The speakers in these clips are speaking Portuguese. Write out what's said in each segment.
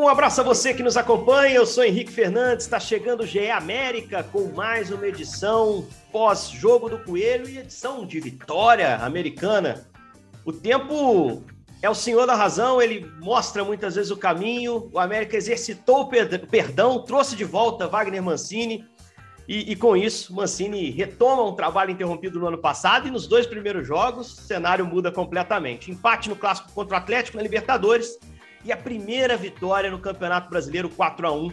Um abraço a você que nos acompanha. Eu sou Henrique Fernandes. Está chegando o GE América com mais uma edição pós-jogo do Coelho e edição de vitória americana. O tempo é o senhor da razão, ele mostra muitas vezes o caminho. O América exercitou o perdão, trouxe de volta Wagner Mancini. E, e, com isso, Mancini retoma um trabalho interrompido no ano passado e nos dois primeiros jogos o cenário muda completamente. Empate no clássico contra o Atlético na Libertadores e a primeira vitória no Campeonato Brasileiro 4 a 1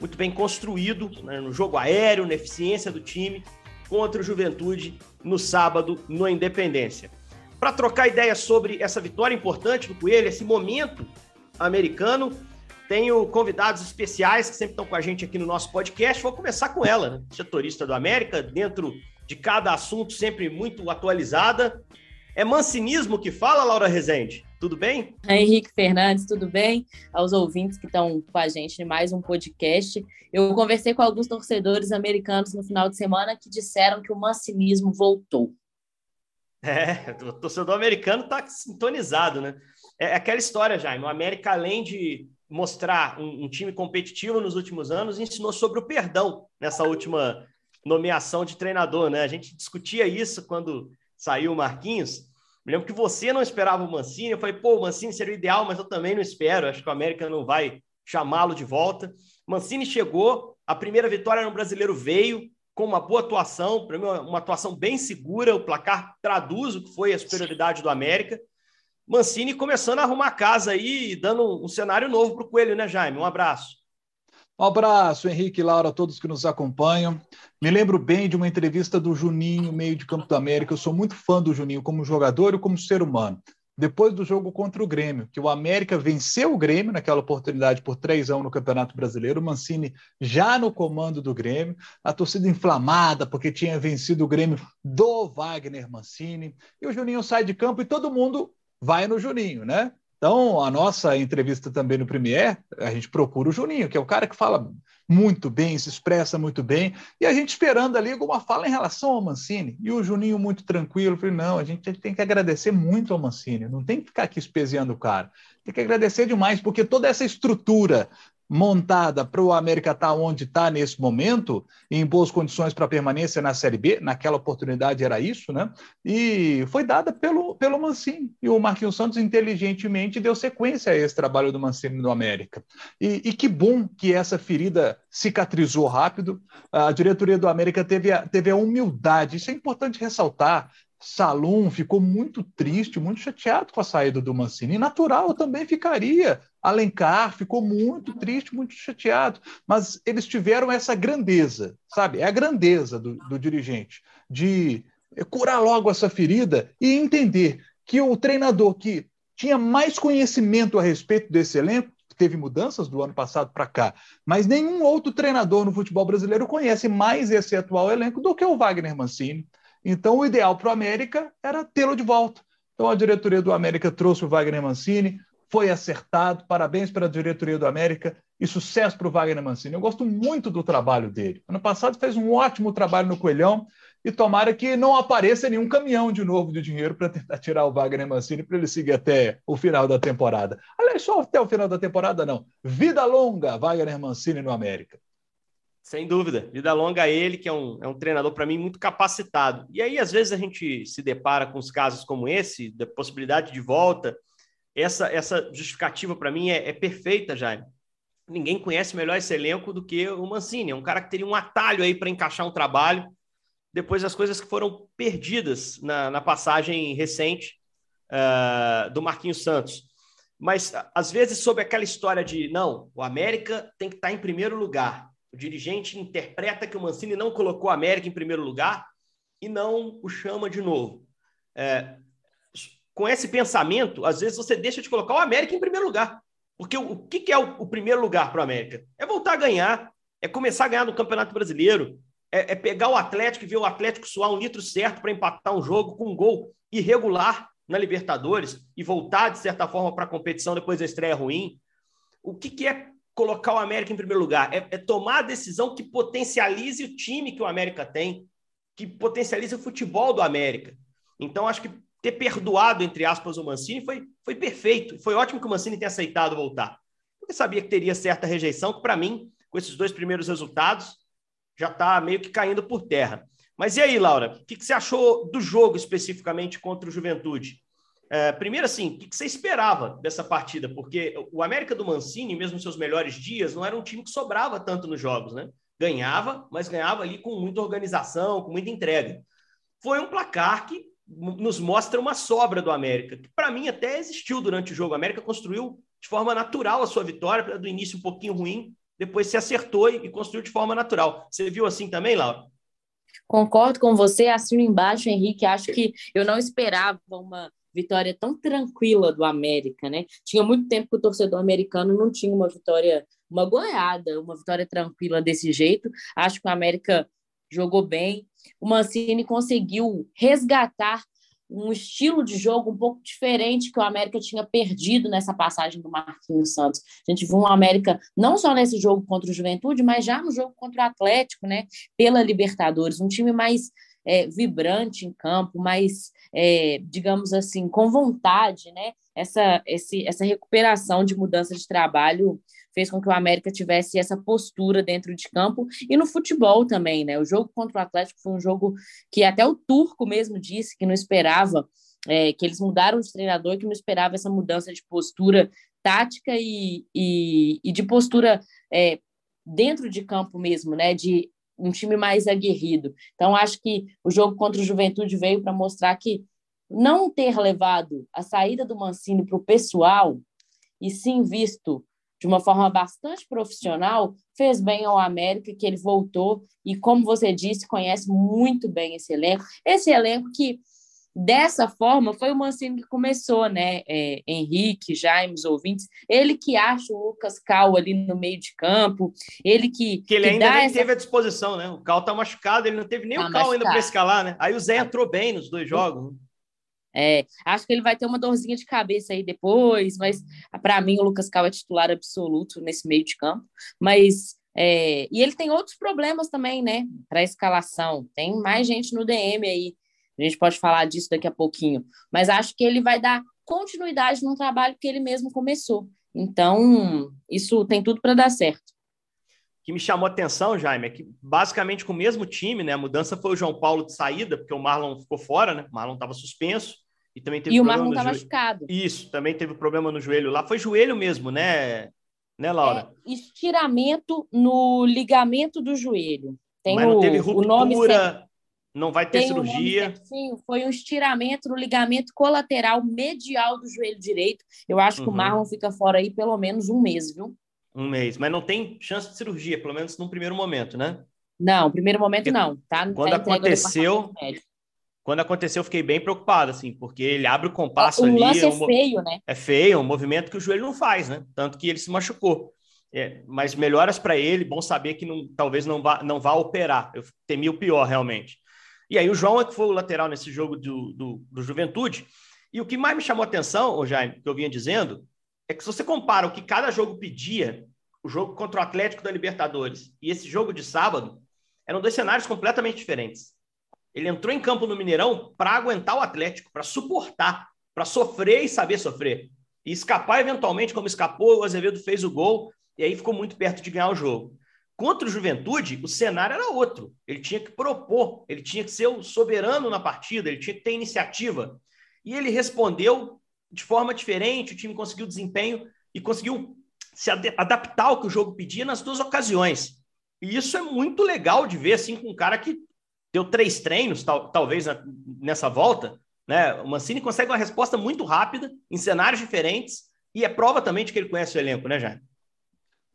muito bem construído né, no jogo aéreo, na eficiência do time contra o Juventude no sábado no Independência. Para trocar ideias sobre essa vitória importante do Coelho, esse momento americano, tenho convidados especiais que sempre estão com a gente aqui no nosso podcast. Vou começar com ela, né? setorista do América, dentro de cada assunto sempre muito atualizada. É mancinismo que fala, Laura Rezende? Tudo bem? Henrique Fernandes, tudo bem? Aos ouvintes que estão com a gente em mais um podcast. Eu conversei com alguns torcedores americanos no final de semana que disseram que o mancinismo voltou. É, o torcedor americano está sintonizado, né? É aquela história, Jaime. O América, além de mostrar um, um time competitivo nos últimos anos, ensinou sobre o perdão nessa última nomeação de treinador, né? A gente discutia isso quando saiu o Marquinhos me lembro que você não esperava o Mancini. Eu falei, pô, o Mancini seria o ideal, mas eu também não espero. Acho que o América não vai chamá-lo de volta. Mancini chegou, a primeira vitória no brasileiro veio com uma boa atuação, para mim, uma atuação bem segura. O placar traduz o que foi a superioridade do América. Mancini começando a arrumar casa aí e dando um, cenário novo para o Coelho, né, Jaime? Um abraço. Um abraço, Henrique e Laura, a todos que nos acompanham. Me lembro bem de uma entrevista do Juninho, meio de campo da América. Eu sou muito fã do Juninho como jogador e como ser humano. Depois do jogo contra o Grêmio, que o América venceu o Grêmio naquela oportunidade por 3 a 1 no Campeonato Brasileiro, o Mancini já no comando do Grêmio, a torcida inflamada porque tinha vencido o Grêmio do Wagner Mancini, e o Juninho sai de campo e todo mundo vai no Juninho, né? Então, a nossa entrevista também no Premier, a gente procura o Juninho, que é o cara que fala muito bem, se expressa muito bem, e a gente esperando ali alguma fala em relação ao Mancini. E o Juninho muito tranquilo, falei, não, a gente tem que agradecer muito ao Mancini, não tem que ficar aqui espeziando o cara. Tem que agradecer demais, porque toda essa estrutura montada para o América estar tá onde está nesse momento, em boas condições para permanência na Série B, naquela oportunidade era isso, né? E foi dada pelo, pelo Mancini. E o Marquinhos Santos inteligentemente deu sequência a esse trabalho do Mancini no América. E, e que bom que essa ferida cicatrizou rápido. A diretoria do América teve a, teve a humildade, isso é importante ressaltar, Salum ficou muito triste, muito chateado com a saída do Mancini. E natural, eu também ficaria. Alencar ficou muito triste, muito chateado. Mas eles tiveram essa grandeza, sabe? É a grandeza do, do dirigente de curar logo essa ferida e entender que o treinador que tinha mais conhecimento a respeito desse elenco teve mudanças do ano passado para cá, mas nenhum outro treinador no futebol brasileiro conhece mais esse atual elenco do que o Wagner Mancini. Então, o ideal para o América era tê-lo de volta. Então, a diretoria do América trouxe o Wagner Mancini, foi acertado. Parabéns para a diretoria do América e sucesso para o Wagner Mancini. Eu gosto muito do trabalho dele. Ano passado fez um ótimo trabalho no Coelhão e tomara que não apareça nenhum caminhão de novo de dinheiro para tentar tirar o Wagner Mancini para ele seguir até o final da temporada. Aliás, só até o final da temporada, não. Vida longa, Wagner Mancini no América. Sem dúvida. Vida longa a ele, que é um, é um treinador, para mim, muito capacitado. E aí, às vezes, a gente se depara com os casos como esse, da possibilidade de volta. Essa, essa justificativa, para mim, é, é perfeita, Jaime. Ninguém conhece melhor esse elenco do que o Mancini. É um cara que teria um atalho aí para encaixar um trabalho depois das coisas que foram perdidas na, na passagem recente uh, do Marquinhos Santos. Mas, às vezes, sobre aquela história de, não, o América tem que estar tá em primeiro lugar o dirigente interpreta que o Mancini não colocou a América em primeiro lugar e não o chama de novo. É, com esse pensamento, às vezes você deixa de colocar o América em primeiro lugar. Porque o, o que, que, é o, o primeiro lugar para o América? É voltar a ganhar, é começar a ganhar no Campeonato Brasileiro, é, é pegar o Atlético e ver o Atlético suar um litro certo para empatar um jogo com um gol irregular na Libertadores e voltar, de certa forma, para a competição depois da estreia ruim. O que, que é colocar o América em primeiro lugar? É, é, tomar a decisão que potencialize o time que o América tem, que potencialize o futebol do América. Então, acho que ter perdoado, entre aspas, o Mancini foi, foi perfeito. Foi ótimo que o Mancini tenha aceitado voltar. Porque sabia que teria certa rejeição, que para mim, com esses dois primeiros resultados, já está meio que caindo por terra. Mas e aí, Laura? O que, que você achou do jogo especificamente contra o Juventude? É, primeiro, assim, o que, que você esperava dessa partida? Porque o América do Mancini, mesmo seus melhores dias, não era um time que sobrava tanto nos jogos, né? Ganhava, mas ganhava ali com muita organização, com muita entrega. Foi um placar que nos mostra uma sobra do América, que para mim até existiu durante o jogo. O América construiu de forma natural a sua vitória, do início um pouquinho ruim, depois se acertou e construiu de forma natural. Você viu assim também, Laura? Concordo com você, assino embaixo, Henrique. Acho que eu não esperava uma vitória tão tranquila do América, né? Tinha muito tempo que o torcedor americano não tinha uma vitória, uma goleada, uma vitória tranquila desse jeito. Acho que o América jogou bem. O Mancini conseguiu resgatar um estilo de jogo um pouco diferente que o América tinha perdido nessa passagem do Marquinhos Santos. A gente viu um América não só nesse jogo contra o Juventude, mas já no jogo contra o Atlético, né? Pela Libertadores, um time mais é, vibrante em campo, mais, é, digamos assim, com vontade, né? Essa, esse, essa recuperação de mudança de trabalho fez com que o América tivesse essa postura dentro de campo e no futebol também, né? O jogo contra o Atlético foi um jogo que até o Turco mesmo disse que não esperava, é, que eles mudaram de treinador, que não esperava essa mudança de postura tática e, e, e de postura é, dentro de campo mesmo, né? De um time mais aguerrido. Então, acho que o jogo contra o Juventude veio para mostrar que não ter levado a saída do Mancini para o pessoal e sim visto de uma forma bastante profissional, fez bem ao América, que ele voltou e, como você disse, conhece muito bem esse elenco. Esse elenco que, dessa forma, foi o Mancini que começou, né? É, Henrique, Jaime, os ouvintes, ele que acha o Lucas Cal ali no meio de campo, ele que. Que ele que ainda nem essa... teve à disposição, né? O Cal tá machucado, ele não teve nem tá o Cal machucado. ainda para escalar, né? Aí o Zé entrou bem nos dois jogos. Né? É, acho que ele vai ter uma dorzinha de cabeça aí depois, mas para mim o Lucas Cal é titular absoluto nesse meio de campo. Mas é, e ele tem outros problemas também, né? Para escalação. Tem mais gente no DM aí. A gente pode falar disso daqui a pouquinho. Mas acho que ele vai dar continuidade no trabalho que ele mesmo começou. Então, isso tem tudo para dar certo. O que me chamou a atenção, Jaime, é que basicamente com o mesmo time, né? A mudança foi o João Paulo de saída, porque o Marlon ficou fora, né? O Marlon estava suspenso. E também teve e o Marlon tá machucado. Isso, também teve problema no joelho lá. Foi joelho mesmo, né, né Laura? É, estiramento no ligamento do joelho. Tem Mas não o, teve ruptura, o nome não vai ter Tem cirurgia. Sim, foi um estiramento no ligamento colateral medial do joelho direito. Eu acho uhum. que o uhum. Marlon fica fora aí pelo menos um mês, viu? Um mês, mas não tem chance de cirurgia, pelo menos num primeiro momento, né? Não, primeiro momento Porque não, tá? Quando tá aconteceu, quando aconteceu, eu fiquei bem preocupado, assim, porque ele abre o compasso o ali. O lance é, um, feio, né? É feio, é um movimento que o joelho não faz, né? Tanto que ele se machucou. É, mas melhoras para ele, bom saber que não, talvez não vá, não vá operar. Eu temi o pior, realmente. E aí o João é que foi o lateral nesse jogo do, do, do Juventude. E o que mais me chamou a atenção, o Jaime, que eu vinha dizendo, é que se você compara o que cada jogo pedia, o jogo contra o Atlético da Libertadores e esse jogo de sábado, eram dois cenários completamente diferentes. Ele entrou em campo no Mineirão para aguentar o Atlético, para suportar, para sofrer e saber sofrer. E escapar eventualmente, como escapou, o Azevedo fez o gol e aí ficou muito perto de ganhar o jogo. Contra o Juventude, o cenário era outro. Ele tinha que propor, ele tinha que ser o soberano na partida, ele tinha que ter iniciativa. E ele respondeu de forma diferente, o time conseguiu desempenho e conseguiu se adaptar ao que o jogo pedia nas duas ocasiões. E isso é muito legal de ver, assim, com um cara que deu três treinos, tal, talvez nessa volta, né? O Mancini consegue uma resposta muito rápida, em cenários diferentes, e é prova também de que ele conhece o elenco, né, Jaime?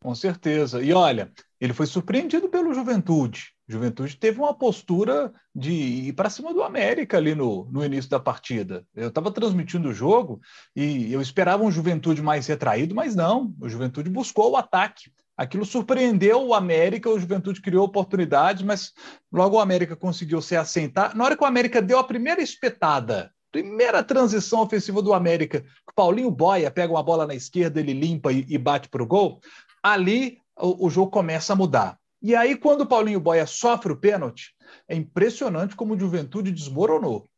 Com certeza. E olha, ele foi surpreendido pelo Juventude. Juventude teve uma postura de ir para cima do América ali no, no início da partida. Eu estava transmitindo o jogo e eu esperava um Juventude mais retraído, mas não. O Juventude buscou o ataque Aquilo surpreendeu o América, o Juventude criou oportunidades, mas logo o América conseguiu se assentar. Na hora que o América deu a primeira espetada, primeira transição ofensiva do América, o Paulinho Boia pega uma bola na esquerda, ele limpa e, e bate para o gol, ali o, jogo começa a mudar. E aí, quando o Paulinho Boia sofre o pênalti, é impressionante como o Juventude desmoronou.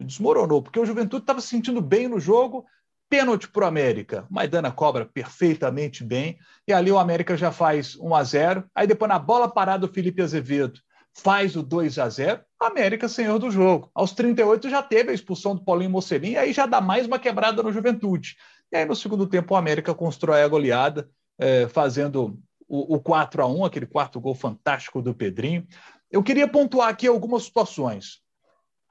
Desmoronou, porque o Juventude estava se sentindo bem no jogo, pênalti para o América. Maidana cobra perfeitamente bem, e ali o América já faz 1 a 0 Aí depois, na bola parada, o Felipe Azevedo faz o 2 a 0 América senhor do jogo. Aos 38 já teve a expulsão do Paulinho Mocelin, aí já dá mais uma quebrada no Juventude. E aí no segundo tempo o América constrói a goleada, é, fazendo o, o 4 a 1 aquele quarto gol fantástico do Pedrinho. Eu queria pontuar aqui algumas situações.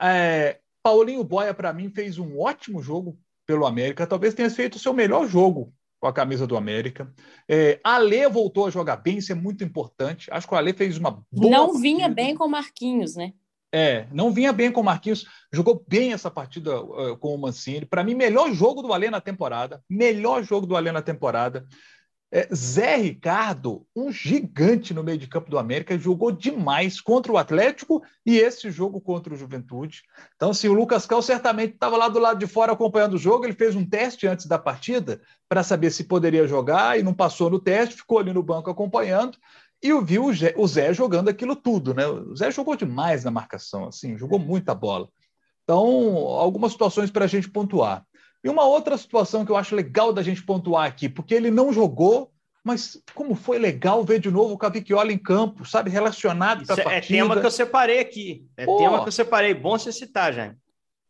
É, Paulinho Boia, para mim, fez um ótimo jogo pelo América. Talvez tenha feito o seu melhor jogo com a camisa do América. É, Ale voltou a jogar bem, isso é muito importante. Acho que o Ale fez uma boa. Não partida. vinha bem com o Marquinhos, né? É, não vinha bem com o Marquinhos, jogou bem essa partida uh, com o Mancini. Para mim, melhor jogo do Ale na temporada. Melhor jogo do Ale na temporada. É, Zé Ricardo, um gigante no meio de campo do América, jogou demais contra o Atlético e esse jogo contra o Juventude. Então, se o Lucas Cal certamente estava lá do lado de fora acompanhando o jogo, ele fez um teste antes da partida para saber se poderia jogar e não passou no teste, ficou ali no banco acompanhando e viu o Zé, o Zé jogando aquilo tudo, né? O Zé jogou demais na marcação, assim, jogou muita bola. Então, algumas situações para a gente pontuar. E uma outra situação que eu acho legal da gente pontuar aqui, porque ele não jogou, mas como foi legal ver de novo o Cavicchioli em campo, sabe, relacionado com a partida. É tema que eu separei aqui. É Pô, tema que eu separei. Bom você citar, Jaime.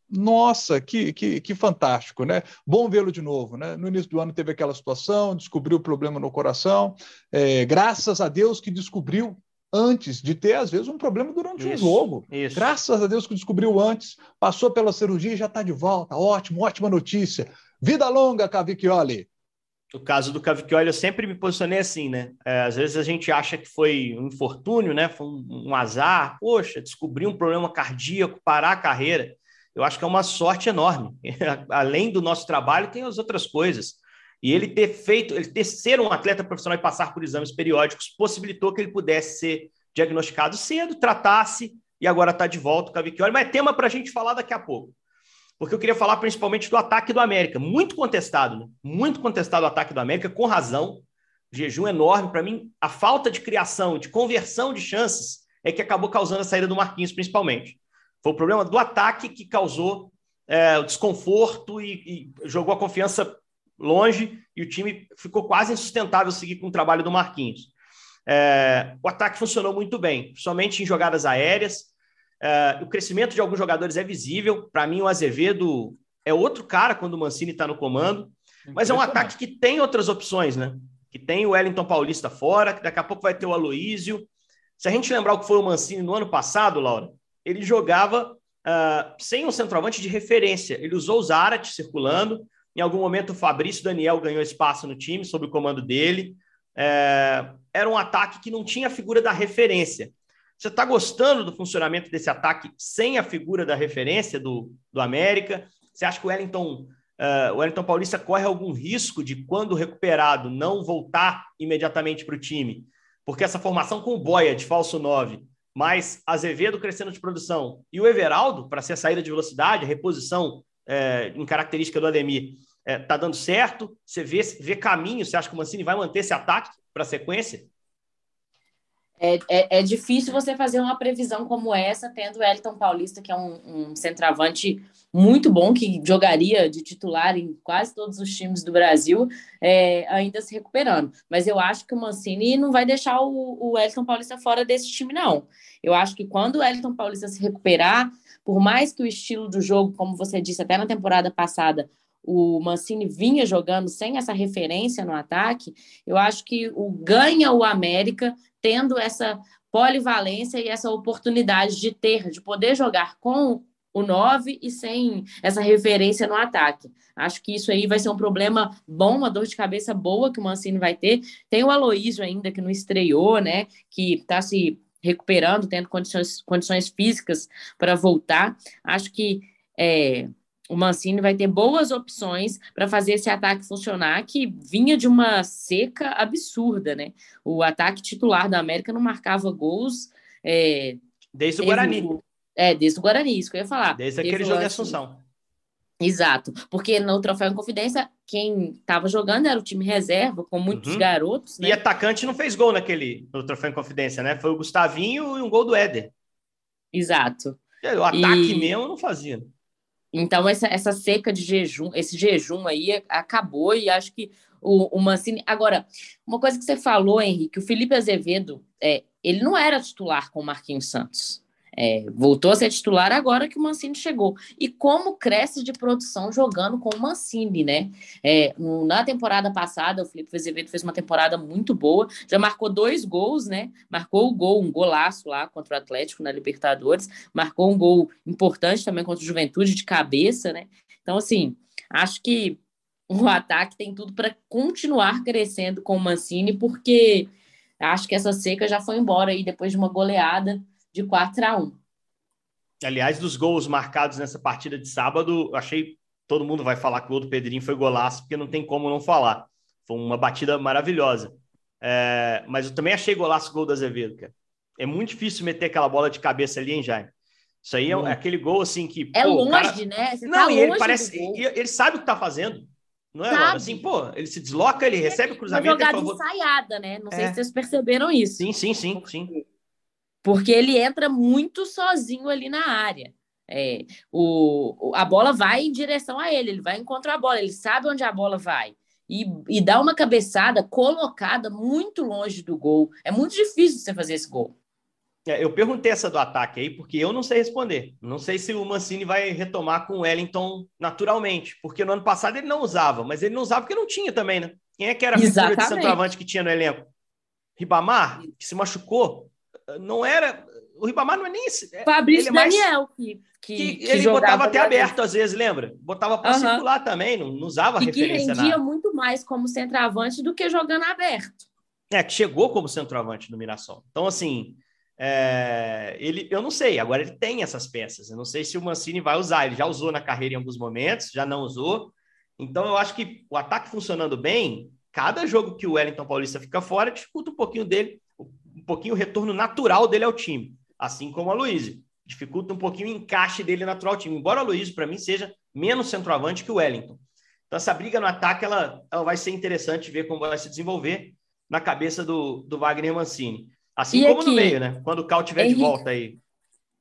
Nossa, que, que, que fantástico, né? Bom vê-lo de novo, né? No início do ano teve aquela situação, descobriu o problema no coração. É, graças a Deus que descobriu antes de ter, às vezes, um problema durante isso, um jogo. Isso. Graças a Deus que descobriu antes, passou pela cirurgia e já está de volta. Ótimo, ótima notícia. Vida longa, Cavicchioli. O caso do Cavicchioli, eu sempre me posicionei assim, né? É, às vezes a gente acha que foi um infortúnio, né? Foi um, um azar. Poxa, descobrir um problema cardíaco, parar a carreira. Eu acho que é uma sorte enorme. Além do nosso trabalho, tem as outras coisas. E ele ter feito, ele ter ser um atleta profissional e passar por exames periódicos possibilitou que ele pudesse ser diagnosticado cedo, tratasse e agora está de volta o Cavicchioli. Mas é tema para a gente falar daqui a pouco. Porque eu queria falar principalmente do ataque do América. Muito contestado, né? muito contestado o ataque do América, com razão. Jejum enorme. Para mim, a falta de criação, de conversão de chances é que acabou causando a saída do Marquinhos, principalmente. Foi o problema do ataque que causou é, o desconforto e, e jogou a confiança longe e o time ficou quase insustentável seguir com o trabalho do Marquinhos. É, o ataque funcionou muito bem, somente em jogadas aéreas. É, o crescimento de alguns jogadores é visível. Para mim, o Azevedo é outro cara quando o Mancini está no comando. Mas é um ataque que tem outras opções, né? Que tem o Wellington Paulista fora, que daqui a pouco vai ter o Aloísio. Se a gente lembrar o que foi o Mancini no ano passado, Laura, ele jogava uh, sem um centroavante de referência. Ele usou o Zarat circulando, em algum momento, o Fabrício Daniel ganhou espaço no time, sob o comando dele. É, era um ataque que não tinha a figura da referência. Você está gostando do funcionamento desse ataque sem a figura da referência do, do América? Você acha que o Wellington, uh, o Wellington Paulista corre algum risco de, quando recuperado, não voltar imediatamente para o time? Porque essa formação com o Boia de falso 9, mais Azevedo crescendo de produção e o Everaldo, para ser a saída de velocidade, a reposição é, em característica do Ademir, é, tá dando certo? Você vê, vê caminho? Você acha que o Mancini vai manter esse ataque para a sequência? É, é, é, difícil você fazer uma previsão como essa, tendo o Elton Paulista, que é um, um, centroavante muito bom, que jogaria de titular em quase todos os times do Brasil, é, ainda se recuperando. Mas eu acho que o Mancini não vai deixar o, o Elton Paulista fora desse time, não. Eu acho que quando o Elton Paulista se recuperar, por mais que o estilo do jogo, como você disse até na temporada passada, o Mancini vinha jogando sem essa referência no ataque, eu acho que o ganha o América tendo essa polivalência e essa oportunidade de ter, de poder jogar com o 9 e sem essa referência no ataque. Acho que isso aí vai ser um problema bom, uma dor de cabeça boa que o Mancini vai ter. Tem o Aloísio ainda que não estreou, né? Que está se recuperando, tendo condições, condições físicas para voltar. Acho que é, o Mancini vai ter boas opções para fazer esse ataque funcionar, que vinha de uma seca absurda, né? O ataque titular da América não marcava gols. É, desde o Guarani. O, é, desde o Guarani, isso que eu ia falar. Desde aquele jogo de Assunção. Exato, porque no Troféu em Confidência, quem estava jogando era o time reserva, com muitos uhum. garotos. Né? E atacante não fez gol naquele no Troféu em Confidência, né? Foi o Gustavinho e um gol do Éder. Exato. O ataque e... mesmo não fazia. Então, essa, essa seca de jejum, esse jejum aí acabou e acho que o, o Mancini. Agora, uma coisa que você falou, Henrique, o Felipe Azevedo, é, ele não era titular com o Marquinhos Santos. É, voltou a ser titular agora que o Mancini chegou. E como cresce de produção jogando com o Mancini, né? É, na temporada passada, o Felipe Azevedo fez uma temporada muito boa, já marcou dois gols, né? Marcou o gol, um golaço lá contra o Atlético na Libertadores, marcou um gol importante também contra o Juventude de cabeça, né? Então, assim, acho que o ataque tem tudo para continuar crescendo com o Mancini, porque acho que essa seca já foi embora aí depois de uma goleada de 4 a 1. Aliás, dos gols marcados nessa partida de sábado, achei todo mundo vai falar que o gol do Pedrinho foi golaço, porque não tem como não falar. Foi uma batida maravilhosa. É, mas eu também achei golaço o gol do Azevedo, cara. É muito difícil meter aquela bola de cabeça ali, hein, Jaime? Isso aí é, é aquele gol assim que. É pô, longe, cara... né? Você não, tá e ele parece. Ele sabe o que tá fazendo. Não é, sabe. Assim, pô, ele se desloca, ele recebe o cruzamento. Uma jogada favor... ensaiada, né? Não sei é. se vocês perceberam isso. Sim, sim, sim, sim porque ele entra muito sozinho ali na área. É, o, a bola vai em direção a ele, ele vai encontrar a bola, ele sabe onde a bola vai. E, e dá uma cabeçada colocada muito longe do gol. É muito difícil você fazer esse gol. É, eu perguntei essa do ataque aí, porque eu não sei responder. Não sei se o Mancini vai retomar com o Wellington naturalmente, porque no ano passado ele não usava, mas ele não usava porque não tinha também, né? Quem é que era a figura de centroavante que tinha no elenco? Ribamar, que se machucou não era. O Ribamar não é nem. É, Fabrício é Daniel, que, que, que, que ele botava até aberto às vezes, lembra? Botava para uhum. circular também, não, não usava e referência. Que rendia muito mais como centroavante do que jogando aberto. É, que chegou como centroavante no Mirassol. Então, assim, é, ele, eu não sei, agora ele tem essas peças. Eu não sei se o Mancini vai usar. Ele já usou na carreira em alguns momentos, já não usou. Então, eu acho que o ataque funcionando bem, cada jogo que o Wellington Paulista fica fora, dificulta um pouquinho dele pouquinho o retorno natural dele ao time, assim como a Luiz. Dificulta um pouquinho o encaixe dele natural ao time. Embora a Luiz, para mim, seja menos centroavante que o Wellington. Então, essa briga no ataque ela, ela vai ser interessante ver como vai se desenvolver na cabeça do, do Wagner Mancini. Assim e como aqui, no meio, né? Quando o Cal tiver Henrique, de volta aí.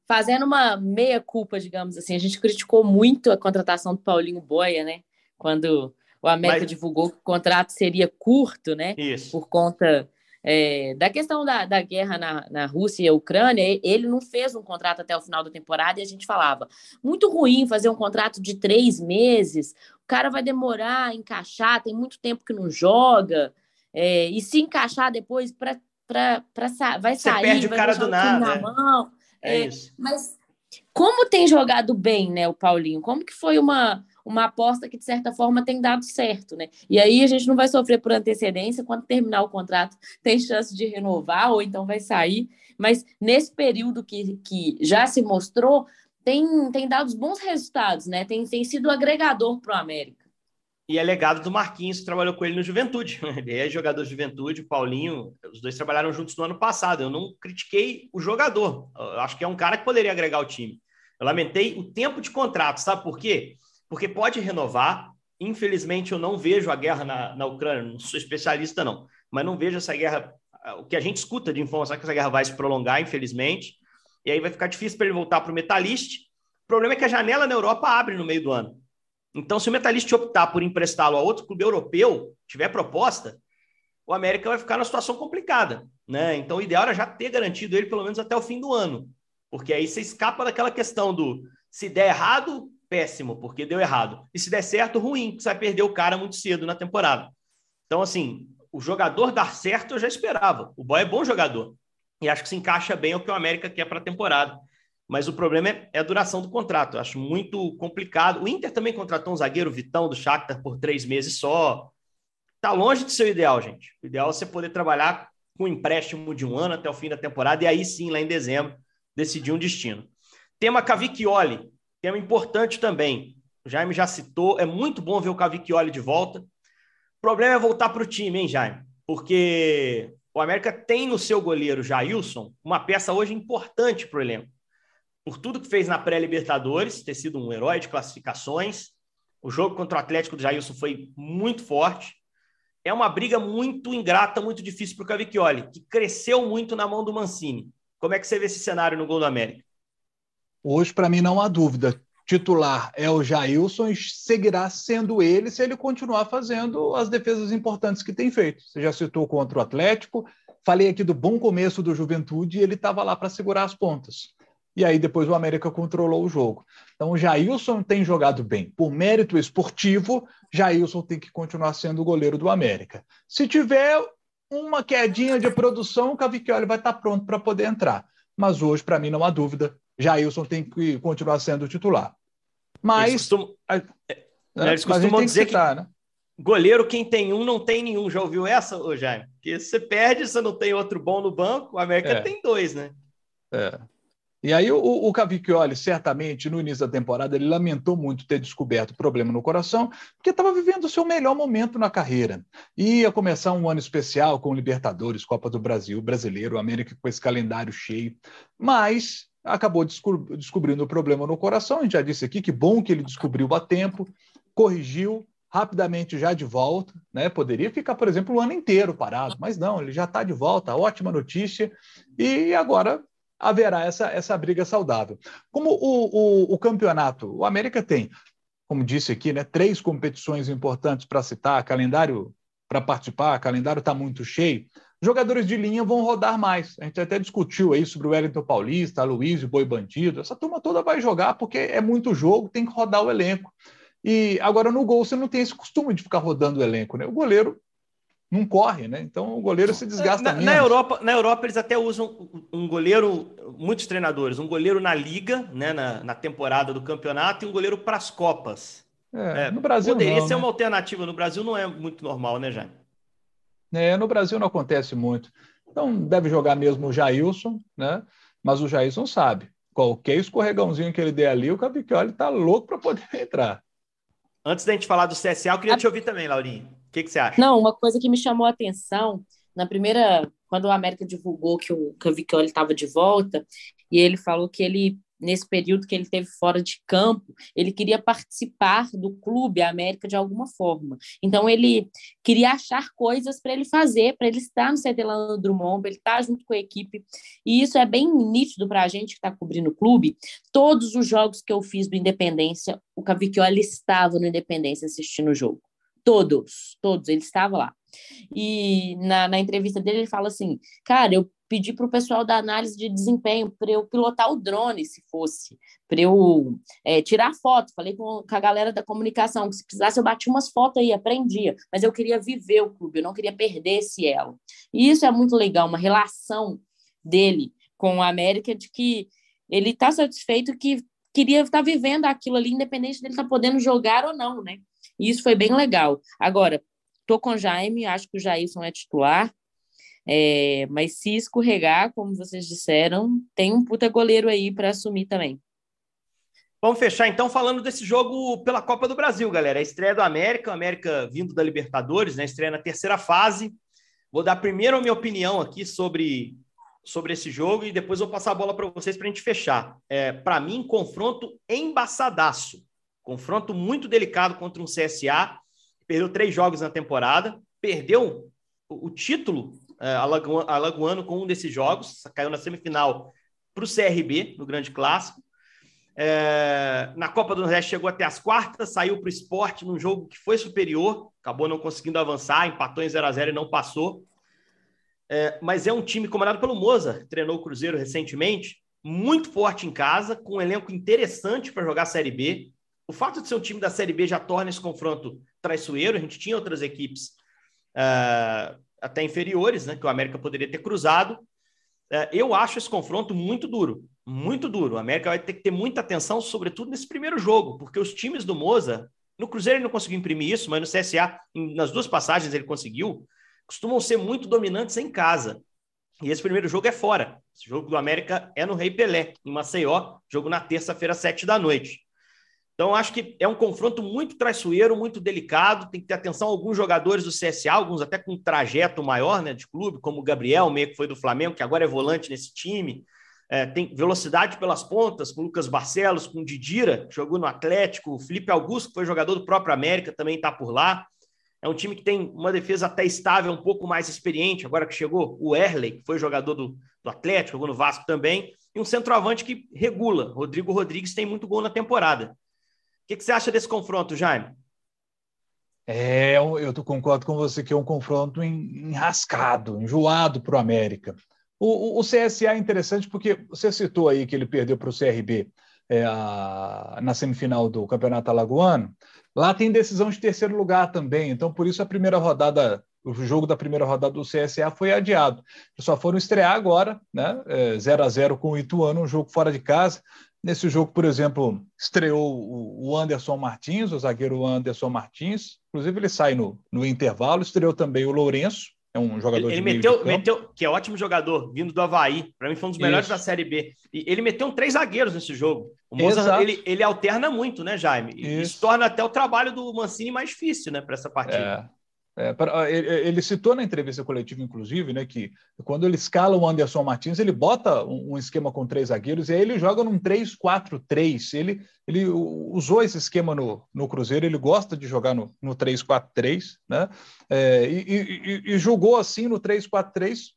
Fazendo uma meia-culpa, digamos assim, a gente criticou muito a contratação do Paulinho Boia, né? Quando o América Mas... divulgou que o contrato seria curto, né? Isso. Por conta é, da questão da, da guerra na, na Rússia e Ucrânia, ele não fez um contrato até o final da temporada e a gente falava, muito ruim fazer um contrato de três meses, o cara vai demorar a encaixar, tem muito tempo que não joga, é, e se encaixar depois para vai Você sair, perde vai o cara do nada. Na é. mão. É, é isso. Mas como tem jogado bem, né, o Paulinho? Como que foi uma uma aposta que, de certa forma, tem dado certo, né? E aí a gente não vai sofrer por antecedência, quando terminar o contrato, tem chance de renovar, ou então vai sair. Mas nesse período que, que já se mostrou, tem, tem dado bons resultados, né? Tem, tem sido agregador para o América. E é legado do Marquinhos, que trabalhou com ele no Juventude. Ele é jogador de Juventude, o Paulinho, os dois trabalharam juntos no ano passado. Eu não critiquei o jogador. Eu acho que é um cara que poderia agregar o time. Eu lamentei o tempo de contrato, sabe por quê? Porque pode renovar. Infelizmente, eu não vejo a guerra na, na Ucrânia, não sou especialista, não, mas não vejo essa guerra. O que a gente escuta de informação é que essa guerra vai se prolongar, infelizmente, e aí vai ficar difícil para ele voltar para o Metalist. O problema é que a janela na Europa abre no meio do ano. Então, se o Metalist optar por emprestá-lo a outro clube europeu, tiver proposta, o América vai ficar numa situação complicada. Né? Então, o ideal era já ter garantido ele pelo menos até o fim do ano. Porque aí você escapa daquela questão do se der errado, péssimo, porque deu errado. E se der certo, ruim, você vai perder o cara muito cedo na temporada. Então, assim, o jogador dar certo eu já esperava. O Boy é bom jogador. E acho que se encaixa bem ao que o América quer para a temporada. Mas o problema é, é, a duração do contrato. Eu acho muito complicado. O Inter também contratou um zagueiro, Vitão, do Shakhtar, por três meses só. Tá longe de ser o ideal, gente. O ideal é você poder trabalhar com um empréstimo de um ano até o fim da temporada e aí sim, lá em dezembro, decidir um destino. Tema Cavicchioli, tema importante também. O Jaime já citou, é muito bom ver o Cavicchioli de volta. O problema é voltar para o time, hein, Jaime? Porque o América tem no seu goleiro Jailson uma peça hoje importante para o elenco. Por tudo que fez na pré-Libertadores, ter sido um herói de classificações. O jogo contra o Atlético do Jailson foi muito forte. É uma briga muito ingrata, muito difícil para o Cavicchioli, que cresceu muito na mão do Mancini. Como é que você vê esse cenário no gol do América? Hoje, para mim, não há dúvida. Titular é o Jailson e seguirá sendo ele se ele continuar fazendo as defesas importantes que tem feito. Você já citou contra o Atlético, falei aqui do bom começo do Juventude e ele estava lá para segurar as pontas. E aí depois o América controlou o jogo. Então o Jailson tem jogado bem. Por mérito esportivo, Jailson tem que continuar sendo o goleiro do América. Se tiver uma quedinha de produção, o Cavicchioli vai estar pronto para poder entrar. Mas hoje, para mim, não há dúvida, Jailson tem que continuar sendo o titular. Mas. Eles costumam, né? eles costumam dizer que, citar, que né? goleiro, quem tem um, não tem nenhum. Já ouviu essa, ô Jaime? Porque você perde, você não tem outro bom no banco, o América é. tem dois, né? É. E aí o, o Cavicchioli, certamente, no início da temporada, ele lamentou muito ter descoberto problema no coração, porque estava vivendo o seu melhor momento na carreira. E ia começar um ano especial com Libertadores, Copa do Brasil, Brasileiro, América com esse calendário cheio. Mas acabou descobrindo o problema no coração, a gente já disse aqui, que bom que ele descobriu a tempo, corrigiu, rapidamente já de volta, né? Poderia ficar, por exemplo, o ano inteiro parado, mas não, ele já está de volta, ótima notícia, e agora haverá essa, essa briga saudável. Como o, o, o campeonato, o América tem, como disse aqui, né, três competições importantes para citar, calendário para participar, calendário está muito cheio. Jogadores de linha vão rodar mais. A gente até discutiu aí sobre o Wellington Paulista, Luiz, o Boi Bandido. Essa turma toda vai jogar porque é muito jogo, tem que rodar o elenco. E agora no gol você não tem esse costume de ficar rodando o elenco, né? O goleiro não corre, né? Então o goleiro se desgasta na, menos. Na Europa, na Europa eles até usam um goleiro, muitos treinadores, um goleiro na liga, né, na, na temporada do campeonato e um goleiro para as copas. É, é, no Brasil poderia não, ser né? uma alternativa. No Brasil não é muito normal, né, Jaime? É, no Brasil não acontece muito. Então deve jogar mesmo o Jailson, né? Mas o Jailson sabe. Qualquer escorregãozinho que ele der ali, o Cavicchioli tá louco para poder entrar. Antes da gente falar do CSA, eu queria a... te ouvir também, Laurinho que, que você acha? Não, uma coisa que me chamou a atenção, na primeira, quando o América divulgou que o Cavicchioli estava de volta, e ele falou que ele, nesse período que ele teve fora de campo, ele queria participar do clube, América, de alguma forma. Então, ele queria achar coisas para ele fazer, para ele estar no CT Lando Drummond, para ele estar junto com a equipe. E isso é bem nítido para a gente que está cobrindo o clube. Todos os jogos que eu fiz do Independência, o Cavicchioli estava no Independência assistindo o jogo. Todos, todos, ele estava lá. E na, na entrevista dele, ele fala assim: Cara, eu pedi para o pessoal da análise de desempenho para eu pilotar o drone, se fosse, para eu é, tirar foto. Falei com, a galera da comunicação que se precisasse eu batia umas fotos aí, aprendia. Mas eu queria viver o clube, eu não queria perder esse elo. E isso é muito legal, uma relação dele com a América de que ele está satisfeito que queria estar tá vivendo aquilo ali, independente dele estar tá podendo jogar ou não, né? E isso foi bem legal. Agora, tô com o Jaime, acho que o Jailson é titular, é, mas se escorregar, como vocês disseram, tem um puta goleiro aí para assumir também. Vamos fechar então falando desse jogo pela Copa do Brasil, galera. A estreia do América, o América vindo da Libertadores, né? Estreia na terceira fase. Vou dar primeiro a minha opinião aqui sobre, sobre esse jogo e depois vou passar a bola para vocês para a gente fechar. É, para mim, confronto embaçadaço. Confronto muito delicado contra um CSA, perdeu três jogos na temporada, perdeu o, título é, alagoano com um desses jogos, caiu na semifinal para o CRB, no Grande Clássico. É, na Copa do Nordeste chegou até as quartas, saiu para o esporte num jogo que foi superior, acabou não conseguindo avançar, empatou em 0 a 0 e não passou. É, mas é um time comandado pelo Moza, treinou o Cruzeiro recentemente, muito forte em casa, com um elenco interessante para jogar a Série B o fato de ser um time da Série B já torna esse confronto traiçoeiro. A gente tinha outras equipes uh, até inferiores, né, que o América poderia ter cruzado. Uh, eu acho esse confronto muito duro, muito duro. O América vai ter que ter muita atenção, sobretudo nesse primeiro jogo, porque os times do Moza, no Cruzeiro ele não conseguiu imprimir isso, mas no CSA, nas duas passagens ele conseguiu, costumam ser muito dominantes em casa. E esse primeiro jogo é fora. Esse jogo do América é no Rei Pelé, em Maceió, jogo na terça-feira, sete da noite. Então, acho que é um confronto muito traiçoeiro, muito delicado. Tem que ter atenção a alguns jogadores do CSA, alguns até com um trajeto maior né, de clube, como o Gabriel, meio que foi do Flamengo, que agora é volante nesse time. É, tem velocidade pelas pontas, com o Lucas Barcelos, com o Didira, que jogou no Atlético, o Felipe Augusto, que foi jogador do próprio América, também está por lá. É um time que tem uma defesa até estável, um pouco mais experiente, agora que chegou o Erley, que foi jogador do, do Atlético, jogou no Vasco também, e um centroavante que regula. Rodrigo Rodrigues tem muito gol na temporada. O que, que você acha desse confronto, Jaime? É, eu concordo com você que é um confronto enrascado, enjoado para o América. O, CSA é interessante porque você citou aí que ele perdeu para o CRB é, a, na semifinal do Campeonato Alagoano. Lá tem decisão de terceiro lugar também, então por isso a primeira rodada, o jogo da primeira rodada do CSA foi adiado. Só foram estrear agora, né? É, 0 a 0 com o Ituano, um jogo fora de casa. Nesse jogo, por exemplo, estreou o Anderson Martins, o zagueiro Anderson Martins. Inclusive, ele sai no, no intervalo. Estreou também o Lourenço, é um jogador ele, ele meteu, meteu, que é ótimo jogador, vindo do Havaí. Para mim, foi um dos melhores Isso. da Série B. E ele meteu três zagueiros nesse jogo. O Mozart, ele, ele alterna muito, né, Jaime? Isso. Isso torna até o trabalho do Mancini mais difícil, né, para essa partida. É. É, para, ele, ele, citou na entrevista coletiva, inclusive, né, que quando ele escala o Anderson Martins, ele bota um, um esquema com três zagueiros e aí ele joga num 3-4-3. Ele, ele usou esse esquema no, no Cruzeiro, ele gosta de jogar no, no 3-4-3, né? É, e, e, e, jogou assim no 3-4-3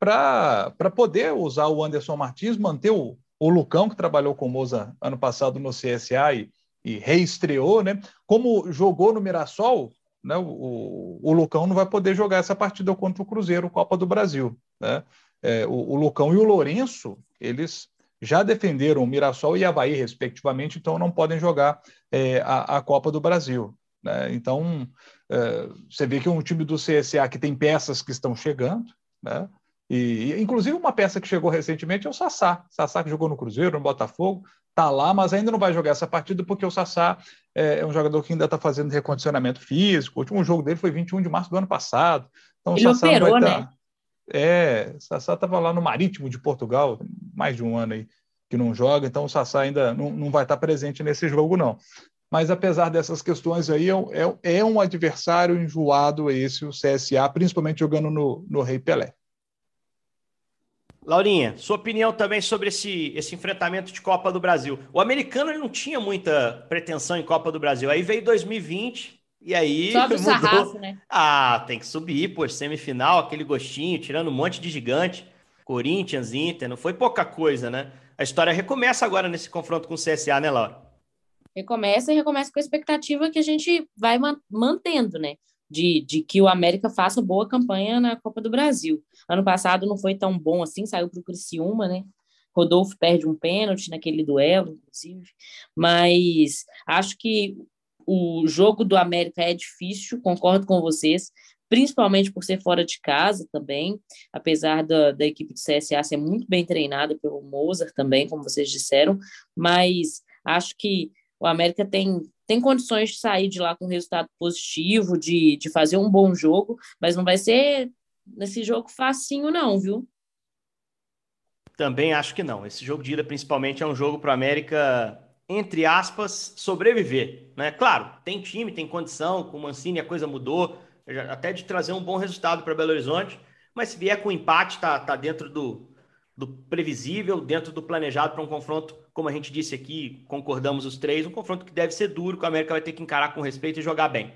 para poder usar o Anderson Martins, manter o, o Lucão, que trabalhou com o Moza ano passado no CSA e, e reestreou, né? Como jogou no Mirassol, né, o, o Lucão não vai poder jogar essa partida contra o Cruzeiro, Copa do Brasil. Né? É, o, o, Lucão e o Lourenço, eles já defenderam o Mirassol e Havaí, respectivamente, então não podem jogar é, a, a, Copa do Brasil. Né? Então, é, você vê que é um time do CSA que tem peças que estão chegando, né? E, inclusive, uma peça que chegou recentemente é o Sassá. Sassá que jogou no Cruzeiro, no Botafogo, está lá, mas ainda não vai jogar essa partida porque o Sassá é, é um jogador que ainda está fazendo recondicionamento físico. O último jogo dele foi 21 de março do ano passado. Então, Ele o Sassá operou, vai né? É, o Sassá estava lá no Marítimo de Portugal, mais de um ano aí que não joga, então o Sassá ainda não, não vai estar tá presente nesse jogo, não. Mas apesar dessas questões aí, é, é, é um adversário enjoado esse, o CSA, principalmente jogando no, no Rei Pelé. Laurinha, sua opinião também sobre esse, esse enfrentamento de Copa do Brasil. O americano ele não tinha muita pretensão em Copa do Brasil. Aí veio 2020 e aí Sobe mudou. o sarrafo, né? Ah, tem que subir, pô, semifinal, aquele gostinho, tirando um monte de gigante. Corinthians, Inter, não foi pouca coisa, né? A história recomeça agora nesse confronto com o CSA, né, Laura? Recomeça e recomeça com a expectativa que a gente vai mantendo, né? De, de que o América faça boa campanha na Copa do Brasil. Ano passado não foi tão bom assim, saiu para o Criciúma, né? Rodolfo perde um pênalti naquele duelo, inclusive, mas acho que o jogo do América é difícil, concordo com vocês, principalmente por ser fora de casa também, apesar da, da equipe do CSA ser muito bem treinada pelo Mozart também, como vocês disseram, mas acho que o América tem tem condições de sair de lá com resultado positivo, de, de fazer um bom jogo, mas não vai ser nesse jogo facinho, não, viu? Também acho que não. Esse jogo de ida, principalmente, é um jogo para o América, entre aspas, sobreviver. Né? Claro, tem time, tem condição, com o Mancini a coisa mudou, até de trazer um bom resultado para Belo Horizonte, mas se vier com empate, tá, tá dentro do, do previsível, dentro do planejado para um confronto como a gente disse aqui, concordamos os três, um confronto que deve ser duro, que o América vai ter que encarar com respeito e jogar bem.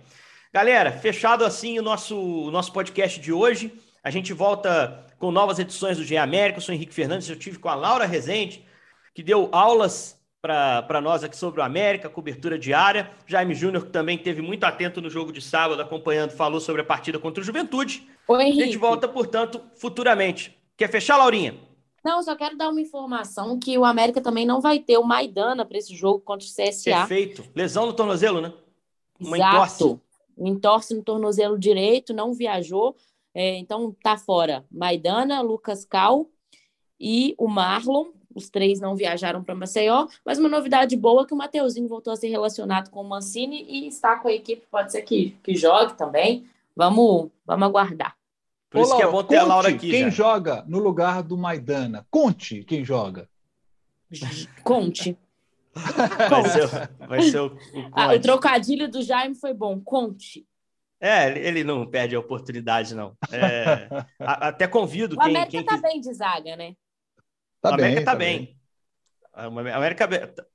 Galera, fechado assim o nosso, o nosso podcast de hoje. A gente volta com novas edições do GE América. Eu sou Henrique Fernandes, eu tive com a Laura Rezende, que deu aulas para nós aqui sobre o América, cobertura diária. Jaime Júnior, que também teve muito atento no jogo de sábado, acompanhando, falou sobre a partida contra o Juventude. Oi, Henrique. A gente volta, portanto, futuramente. Quer fechar, Laurinha? Não, só quero dar uma informação que o América também não vai ter o Maidana para esse jogo contra o CSA. Perfeito. Lesão no tornozelo, né? Uma Exato. entorse. Entorse no tornozelo direito, não viajou. É, então tá fora Maidana, Lucas Cal e o Marlon. Os três não viajaram para Maceió, mas uma novidade boa é que o Mateuzinho voltou a ser relacionado com o Mancini e está com a equipe. Pode ser que, que jogue também. Vamos, vamos aguardar. Por Ô, isso Laura, que é bom ter a Laura aqui. Quem já. joga no lugar do Maidana? Conte quem joga. Conte. Vai ser, vai ser o, o, ah, o trocadilho do Jaime foi bom. Conte. É, ele não perde a oportunidade, não. É, até convido o quem... O América quem, tá bem de zaga, né? Tá o América bem, tá, tá bem. bem. A América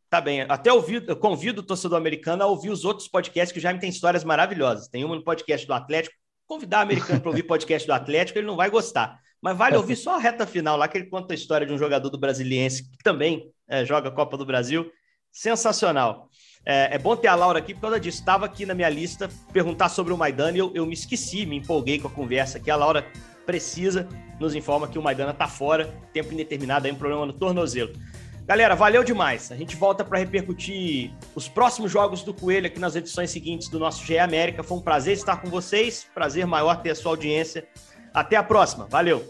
tá bem. Até ouvi, eu convido o torcedor americano a ouvir os outros podcasts que já me tem histórias maravilhosas. Tem uma no podcast do Atlético. Convidar o americano para ouvir podcast do Atlético, ele não vai gostar. Mas vale ouvir só a reta final lá, que ele conta a história de um jogador do Brasiliense que também é, joga Copa do Brasil. Sensacional. É, é, bom ter a Laura aqui por causa disso. Estava aqui na minha lista perguntar sobre o Maidana e eu, eu me esqueci, me empolguei com a conversa aqui. A Laura precisa, nos informa que o Maidana está fora, tempo indeterminado, aí um problema no tornozelo. Galera, valeu demais. A gente volta para repercutir os próximos jogos do Coelho aqui nas edições seguintes do nosso GE América. Foi um prazer estar com vocês, prazer maior ter a sua audiência. Até a próxima. Valeu.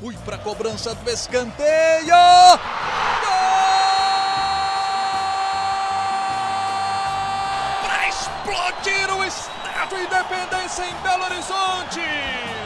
Fui para a cobrança do escanteio. Para explodir o Estádio Independência em Belo Horizonte